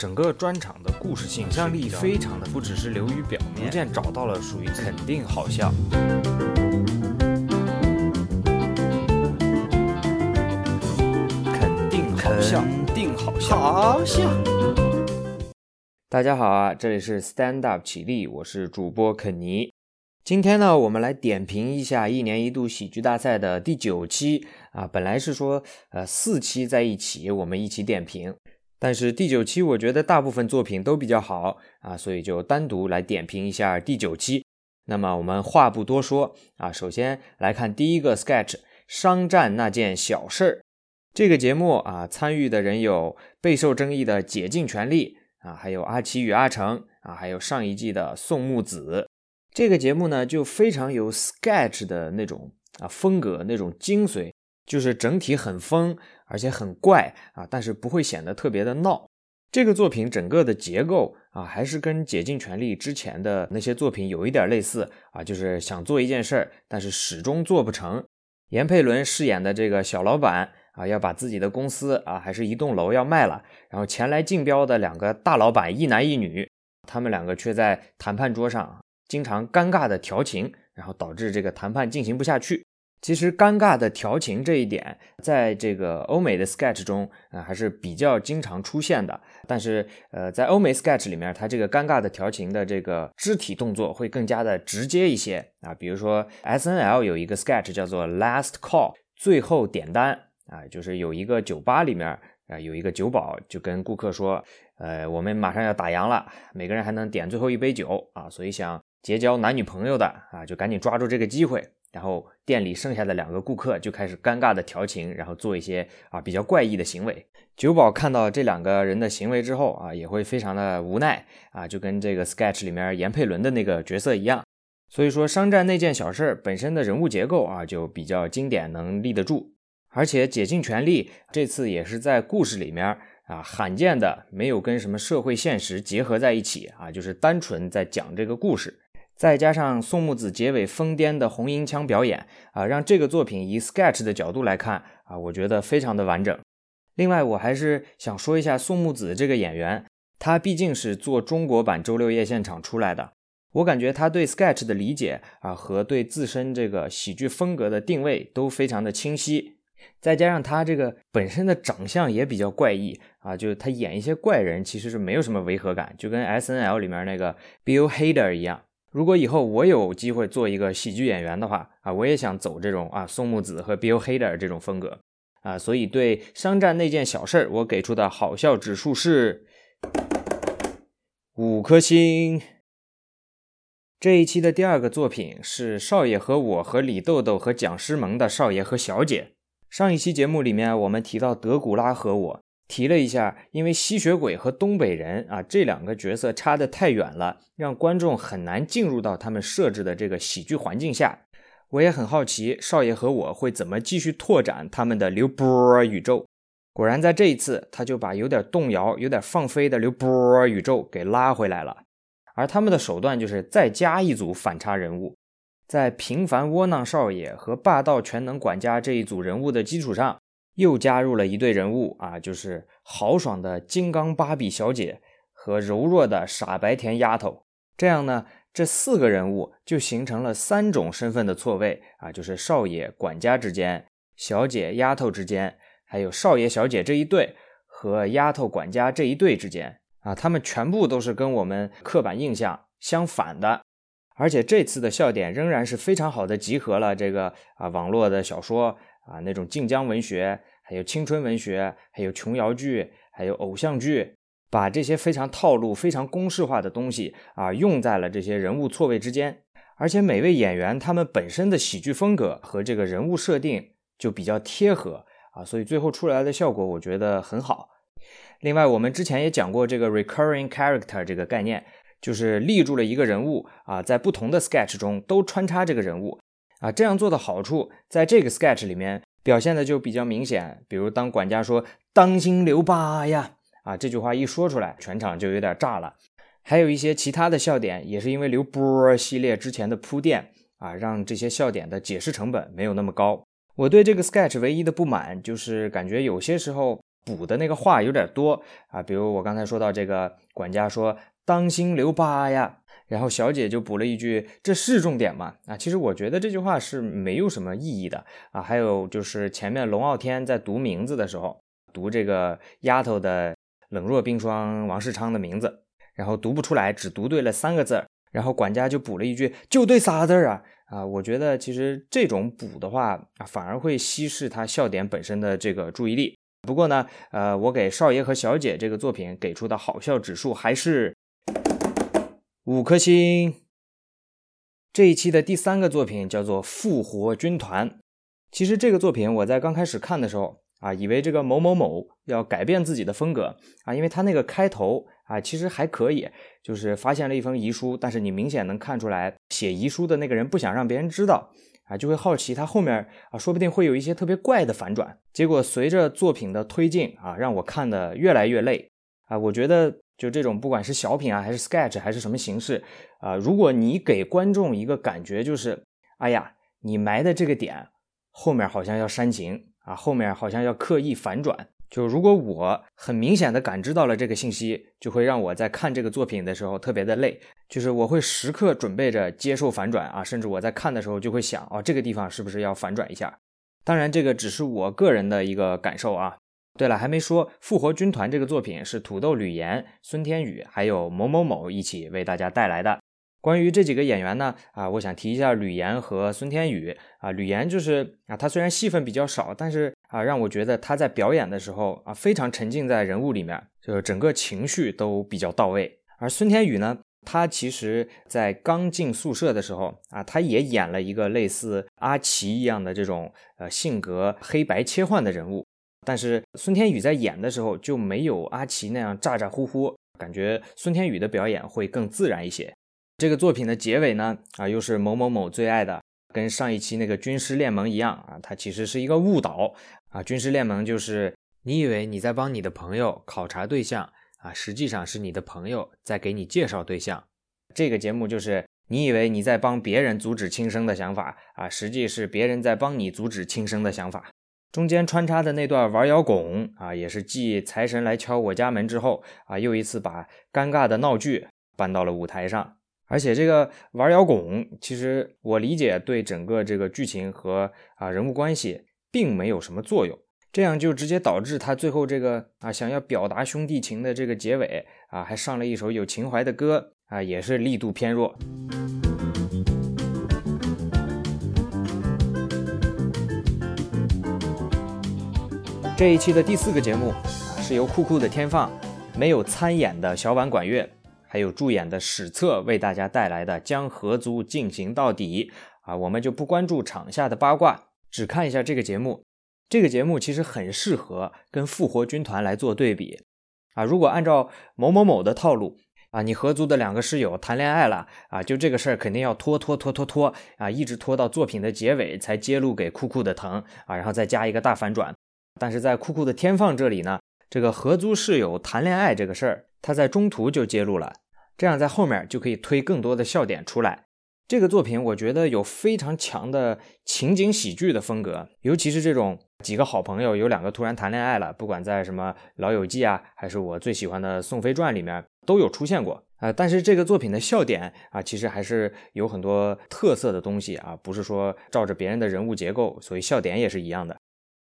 整个专场的故事性、想象力非常的，不只是流于表面，逐渐找到了属于肯定好笑。肯定好笑，肯定好笑。好笑。大家好啊，这里是 Stand Up 起立，我是主播肯尼。今天呢，我们来点评一下一年一度喜剧大赛的第九期啊。本来是说呃四期在一起，我们一起点评，但是第九期我觉得大部分作品都比较好啊，所以就单独来点评一下第九期。那么我们话不多说啊，首先来看第一个 sketch，商战那件小事儿。这个节目啊，参与的人有备受争议的解禁权利啊，还有阿奇与阿成啊，还有上一季的宋木子。这个节目呢，就非常有 sketch 的那种啊风格，那种精髓，就是整体很疯，而且很怪啊，但是不会显得特别的闹。这个作品整个的结构啊，还是跟《解禁权利》之前的那些作品有一点类似啊，就是想做一件事儿，但是始终做不成。闫佩伦饰演的这个小老板啊，要把自己的公司啊，还是一栋楼要卖了，然后前来竞标的两个大老板，一男一女，他们两个却在谈判桌上经常尴尬的调情，然后导致这个谈判进行不下去。其实尴尬的调情这一点，在这个欧美的 sketch 中啊，还是比较经常出现的。但是，呃，在欧美 sketch 里面，它这个尴尬的调情的这个肢体动作会更加的直接一些啊。比如说 S N L 有一个 sketch 叫做 Last Call，最后点单啊，就是有一个酒吧里面啊，有一个酒保就跟顾客说，呃，我们马上要打烊了，每个人还能点最后一杯酒啊，所以想结交男女朋友的啊，就赶紧抓住这个机会。然后店里剩下的两个顾客就开始尴尬的调情，然后做一些啊比较怪异的行为。酒保看到这两个人的行为之后啊，也会非常的无奈啊，就跟这个 sketch 里面严佩伦的那个角色一样。所以说商战那件小事本身的人物结构啊就比较经典，能立得住。而且解禁权力这次也是在故事里面啊罕见的没有跟什么社会现实结合在一起啊，就是单纯在讲这个故事。再加上宋木子结尾疯癫的红缨枪表演啊，让这个作品以 sketch 的角度来看啊，我觉得非常的完整。另外，我还是想说一下宋木子这个演员，他毕竟是做中国版周六夜现场出来的，我感觉他对 sketch 的理解啊和对自身这个喜剧风格的定位都非常的清晰。再加上他这个本身的长相也比较怪异啊，就是他演一些怪人其实是没有什么违和感，就跟 S N L 里面那个 Bill Hader 一样。如果以后我有机会做一个喜剧演员的话啊，我也想走这种啊松木子和 Bill Hader 这种风格啊，所以对商战那件小事儿我给出的好笑指数是五颗星。这一期的第二个作品是少爷和我和李豆豆和蒋诗萌的少爷和小姐。上一期节目里面我们提到德古拉和我。提了一下，因为吸血鬼和东北人啊这两个角色差得太远了，让观众很难进入到他们设置的这个喜剧环境下。我也很好奇，少爷和我会怎么继续拓展他们的刘波宇宙。果然，在这一次，他就把有点动摇、有点放飞的刘波宇宙给拉回来了。而他们的手段就是再加一组反差人物，在平凡窝囊少爷和霸道全能管家这一组人物的基础上。又加入了一对人物啊，就是豪爽的金刚芭比小姐和柔弱的傻白甜丫头。这样呢，这四个人物就形成了三种身份的错位啊，就是少爷管家之间、小姐丫头之间，还有少爷小姐这一对和丫头管家这一对之间啊，他们全部都是跟我们刻板印象相反的。而且这次的笑点仍然是非常好的集合了这个啊网络的小说啊那种晋江文学。还有青春文学，还有琼瑶剧，还有偶像剧，把这些非常套路、非常公式化的东西啊，用在了这些人物错位之间。而且每位演员他们本身的喜剧风格和这个人物设定就比较贴合啊，所以最后出来的效果我觉得很好。另外，我们之前也讲过这个 recurring character 这个概念，就是立住了一个人物啊，在不同的 sketch 中都穿插这个人物啊，这样做的好处，在这个 sketch 里面。表现的就比较明显，比如当管家说“当心留疤呀”啊，这句话一说出来，全场就有点炸了。还有一些其他的笑点，也是因为刘波系列之前的铺垫啊，让这些笑点的解释成本没有那么高。我对这个 sketch 唯一的不满就是感觉有些时候补的那个话有点多啊，比如我刚才说到这个管家说当心留疤呀，然后小姐就补了一句这是重点吗？啊，其实我觉得这句话是没有什么意义的啊。还有就是前面龙傲天在读名字的时候，读这个丫头的冷若冰霜王世昌的名字，然后读不出来，只读对了三个字儿，然后管家就补了一句就对仨字儿啊。啊，我觉得其实这种补的话啊，反而会稀释他笑点本身的这个注意力。不过呢，呃，我给少爷和小姐这个作品给出的好笑指数还是五颗星。这一期的第三个作品叫做《复活军团》。其实这个作品我在刚开始看的时候啊，以为这个某某某要改变自己的风格啊，因为他那个开头。啊，其实还可以，就是发现了一封遗书，但是你明显能看出来，写遗书的那个人不想让别人知道，啊，就会好奇他后面啊，说不定会有一些特别怪的反转。结果随着作品的推进啊，让我看的越来越累啊。我觉得就这种不管是小品啊，还是 sketch 还是什么形式啊，如果你给观众一个感觉就是，哎呀，你埋的这个点后面好像要煽情啊，后面好像要刻意反转。就如果我很明显的感知到了这个信息，就会让我在看这个作品的时候特别的累。就是我会时刻准备着接受反转啊，甚至我在看的时候就会想，哦，这个地方是不是要反转一下？当然，这个只是我个人的一个感受啊。对了，还没说，《复活军团》这个作品是土豆吕岩、孙天宇还有某某某一起为大家带来的。关于这几个演员呢，啊，我想提一下吕岩和孙天宇啊。吕岩就是啊，他虽然戏份比较少，但是啊，让我觉得他在表演的时候啊，非常沉浸在人物里面，就是整个情绪都比较到位。而孙天宇呢，他其实在刚进宿舍的时候啊，他也演了一个类似阿奇一样的这种呃性格黑白切换的人物，但是孙天宇在演的时候就没有阿奇那样咋咋呼呼，感觉孙天宇的表演会更自然一些。这个作品的结尾呢，啊，又是某某某最爱的，跟上一期那个军师联盟一样啊，它其实是一个误导啊。军师联盟就是你以为你在帮你的朋友考察对象啊，实际上是你的朋友在给你介绍对象。这个节目就是你以为你在帮别人阻止轻生的想法啊，实际是别人在帮你阻止轻生的想法。中间穿插的那段玩摇滚啊，也是继财神来敲我家门之后啊，又一次把尴尬的闹剧搬到了舞台上。而且这个玩摇滚，其实我理解对整个这个剧情和啊人物关系并没有什么作用，这样就直接导致他最后这个啊想要表达兄弟情的这个结尾啊还上了一首有情怀的歌啊也是力度偏弱。这一期的第四个节目啊是由酷酷的天放没有参演的小婉管乐。还有助演的史册为大家带来的将合租进行到底啊，我们就不关注场下的八卦，只看一下这个节目。这个节目其实很适合跟复活军团来做对比啊。如果按照某某某的套路啊，你合租的两个室友谈恋爱了啊，就这个事儿肯定要拖拖拖拖拖啊，一直拖到作品的结尾才揭露给酷酷的疼啊，然后再加一个大反转。但是在酷酷的天放这里呢，这个合租室友谈恋爱这个事儿。他在中途就揭露了，这样在后面就可以推更多的笑点出来。这个作品我觉得有非常强的情景喜剧的风格，尤其是这种几个好朋友有两个突然谈恋爱了，不管在什么《老友记》啊，还是我最喜欢的《宋飞传》里面都有出现过啊。但是这个作品的笑点啊，其实还是有很多特色的东西啊，不是说照着别人的人物结构，所以笑点也是一样的。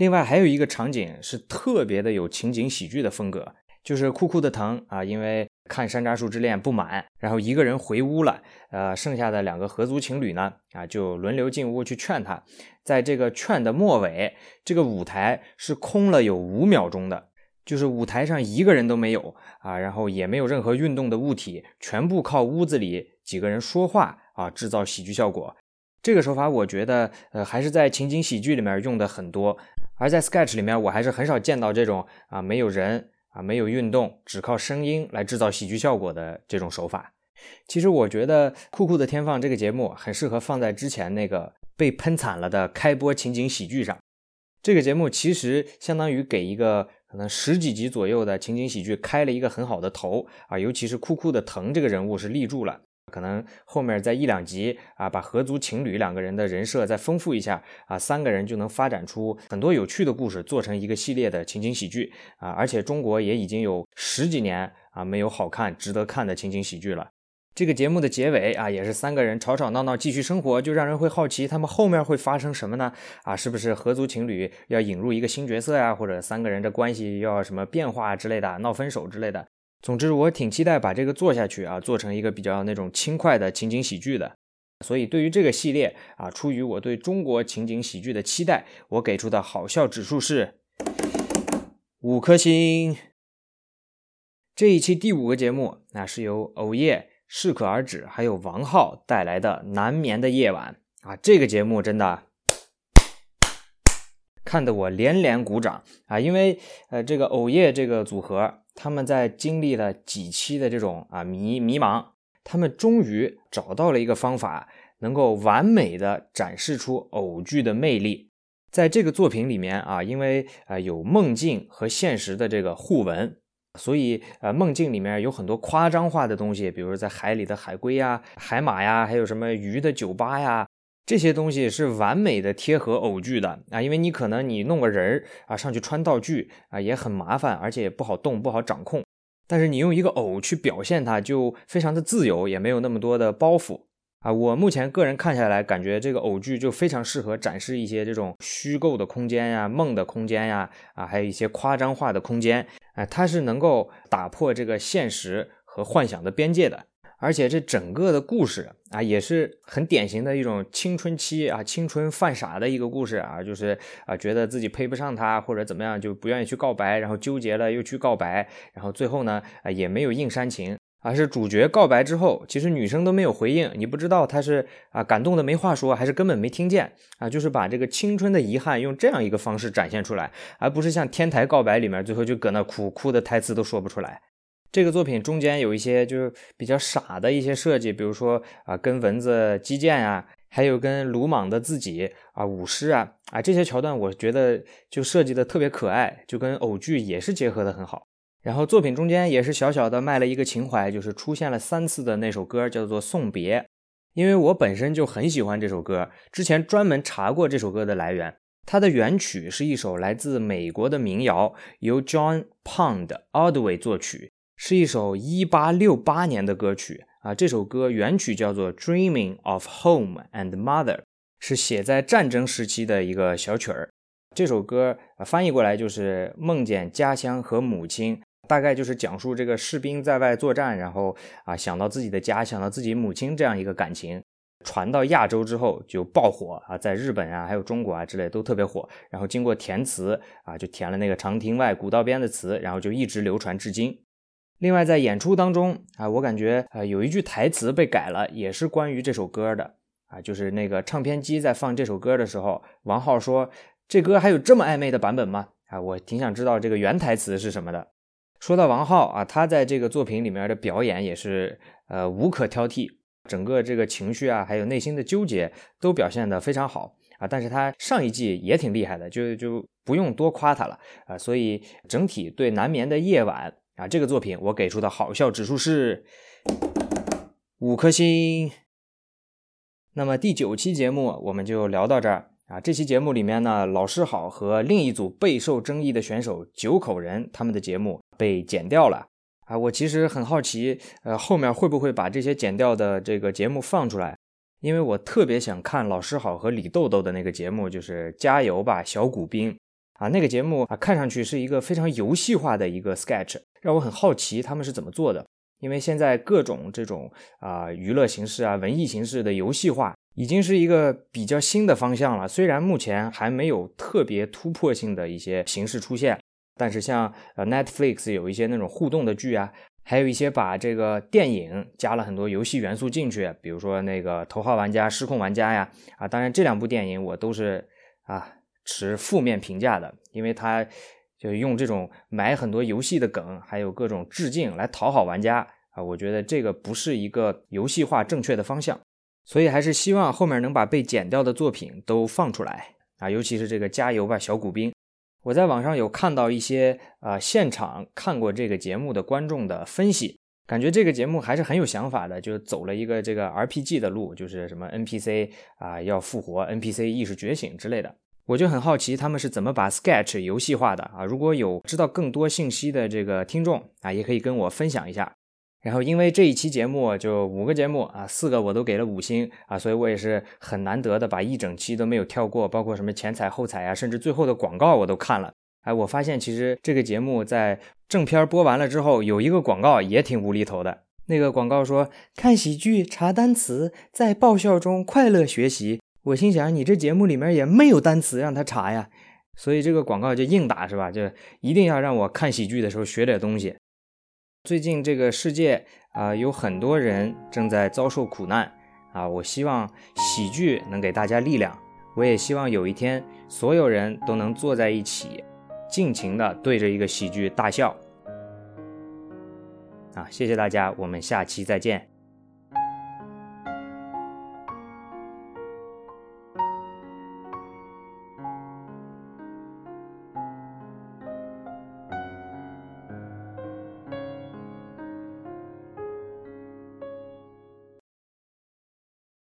另外还有一个场景是特别的有情景喜剧的风格。就是酷酷的疼啊，因为看《山楂树之恋》不满，然后一个人回屋了。呃，剩下的两个合租情侣呢，啊，就轮流进屋去劝他。在这个劝的末尾，这个舞台是空了有五秒钟的，就是舞台上一个人都没有啊，然后也没有任何运动的物体，全部靠屋子里几个人说话啊制造喜剧效果。这个手法我觉得，呃，还是在情景喜剧里面用的很多，而在 sketch 里面我还是很少见到这种啊没有人。啊，没有运动，只靠声音来制造喜剧效果的这种手法，其实我觉得《酷酷的天放》这个节目很适合放在之前那个被喷惨了的开播情景喜剧上。这个节目其实相当于给一个可能十几集左右的情景喜剧开了一个很好的头啊，尤其是酷酷的疼这个人物是立住了，可能后面在一两集啊，把合租情侣两个人的人设再丰富一下啊，三个人就能发展出很多有趣的故事，做成一个系列的情景喜剧啊。而且中国也已经有十几年啊没有好看、值得看的情景喜剧了。这个节目的结尾啊，也是三个人吵吵闹闹继续生活，就让人会好奇他们后面会发生什么呢？啊，是不是合租情侣要引入一个新角色呀？或者三个人的关系要什么变化之类的，闹分手之类的？总之，我挺期待把这个做下去啊，做成一个比较那种轻快的情景喜剧的。所以，对于这个系列啊，出于我对中国情景喜剧的期待，我给出的好笑指数是五颗星。这一期第五个节目，那是由偶夜、适可而止还有王浩带来的《难眠的夜晚》啊，这个节目真的看得我连连鼓掌啊，因为呃，这个偶夜这个组合。他们在经历了几期的这种啊迷迷茫，他们终于找到了一个方法，能够完美的展示出偶剧的魅力。在这个作品里面啊，因为啊有梦境和现实的这个互文，所以呃梦境里面有很多夸张化的东西，比如在海里的海龟呀、海马呀，还有什么鱼的酒吧呀。这些东西是完美的贴合偶剧的啊，因为你可能你弄个人儿啊上去穿道具啊也很麻烦，而且也不好动不好掌控。但是你用一个偶去表现它，就非常的自由，也没有那么多的包袱啊。我目前个人看下来，感觉这个偶剧就非常适合展示一些这种虚构的空间呀、梦的空间呀啊，还有一些夸张化的空间啊，它是能够打破这个现实和幻想的边界的。而且这整个的故事啊，也是很典型的一种青春期啊，青春犯傻的一个故事啊，就是啊，觉得自己配不上他或者怎么样，就不愿意去告白，然后纠结了又去告白，然后最后呢，啊，也没有硬煽情，而是主角告白之后，其实女生都没有回应，你不知道他是啊感动的没话说，还是根本没听见啊，就是把这个青春的遗憾用这样一个方式展现出来，而不是像天台告白里面最后就搁那哭，哭的台词都说不出来。这个作品中间有一些就是比较傻的一些设计，比如说啊，跟蚊子击剑啊，还有跟鲁莽的自己啊舞狮啊啊这些桥段，我觉得就设计的特别可爱，就跟偶剧也是结合的很好。然后作品中间也是小小的卖了一个情怀，就是出现了三次的那首歌叫做《送别》，因为我本身就很喜欢这首歌，之前专门查过这首歌的来源，它的原曲是一首来自美国的民谣，由 John Pond Ordway 作曲。是一首一八六八年的歌曲啊，这首歌原曲叫做《Dreaming of Home and Mother》，是写在战争时期的一个小曲儿。这首歌翻译过来就是梦见家乡和母亲，大概就是讲述这个士兵在外作战，然后啊想到自己的家，想到自己母亲这样一个感情。传到亚洲之后就爆火啊，在日本啊，还有中国啊之类都特别火。然后经过填词啊，就填了那个长亭外，古道边的词，然后就一直流传至今。另外，在演出当中啊，我感觉啊，有一句台词被改了，也是关于这首歌的啊，就是那个唱片机在放这首歌的时候，王浩说：“这歌还有这么暧昧的版本吗？”啊，我挺想知道这个原台词是什么的。说到王浩啊，他在这个作品里面的表演也是呃无可挑剔，整个这个情绪啊，还有内心的纠结都表现得非常好啊。但是他上一季也挺厉害的，就就不用多夸他了啊。所以整体对《难眠的夜晚》。啊，这个作品我给出的好笑指数是五颗星。那么第九期节目我们就聊到这儿啊。这期节目里面呢，老师好和另一组备受争议的选手九口人他们的节目被剪掉了啊。我其实很好奇，呃，后面会不会把这些剪掉的这个节目放出来？因为我特别想看老师好和李豆豆的那个节目，就是加油吧小鼓兵啊。那个节目啊，看上去是一个非常游戏化的一个 sketch。让我很好奇他们是怎么做的，因为现在各种这种啊娱乐形式啊文艺形式的游戏化已经是一个比较新的方向了。虽然目前还没有特别突破性的一些形式出现，但是像呃 Netflix 有一些那种互动的剧啊，还有一些把这个电影加了很多游戏元素进去，比如说那个《头号玩家》《失控玩家》呀啊，当然这两部电影我都是啊持负面评价的，因为他。就用这种埋很多游戏的梗，还有各种致敬来讨好玩家啊！我觉得这个不是一个游戏化正确的方向，所以还是希望后面能把被剪掉的作品都放出来啊！尤其是这个加油吧小古兵，我在网上有看到一些啊现场看过这个节目的观众的分析，感觉这个节目还是很有想法的，就走了一个这个 RPG 的路，就是什么 NPC 啊要复活，NPC 意识觉醒之类的。我就很好奇他们是怎么把 Sketch 游戏化的啊？如果有知道更多信息的这个听众啊，也可以跟我分享一下。然后因为这一期节目就五个节目啊，四个我都给了五星啊，所以我也是很难得的把一整期都没有跳过，包括什么前彩后彩啊，甚至最后的广告我都看了。哎，我发现其实这个节目在正片播完了之后，有一个广告也挺无厘头的。那个广告说看喜剧查单词，在爆笑中快乐学习。我心想，你这节目里面也没有单词让他查呀，所以这个广告就硬打是吧？就一定要让我看喜剧的时候学点东西。最近这个世界啊，有很多人正在遭受苦难啊，我希望喜剧能给大家力量。我也希望有一天，所有人都能坐在一起，尽情的对着一个喜剧大笑。啊，谢谢大家，我们下期再见。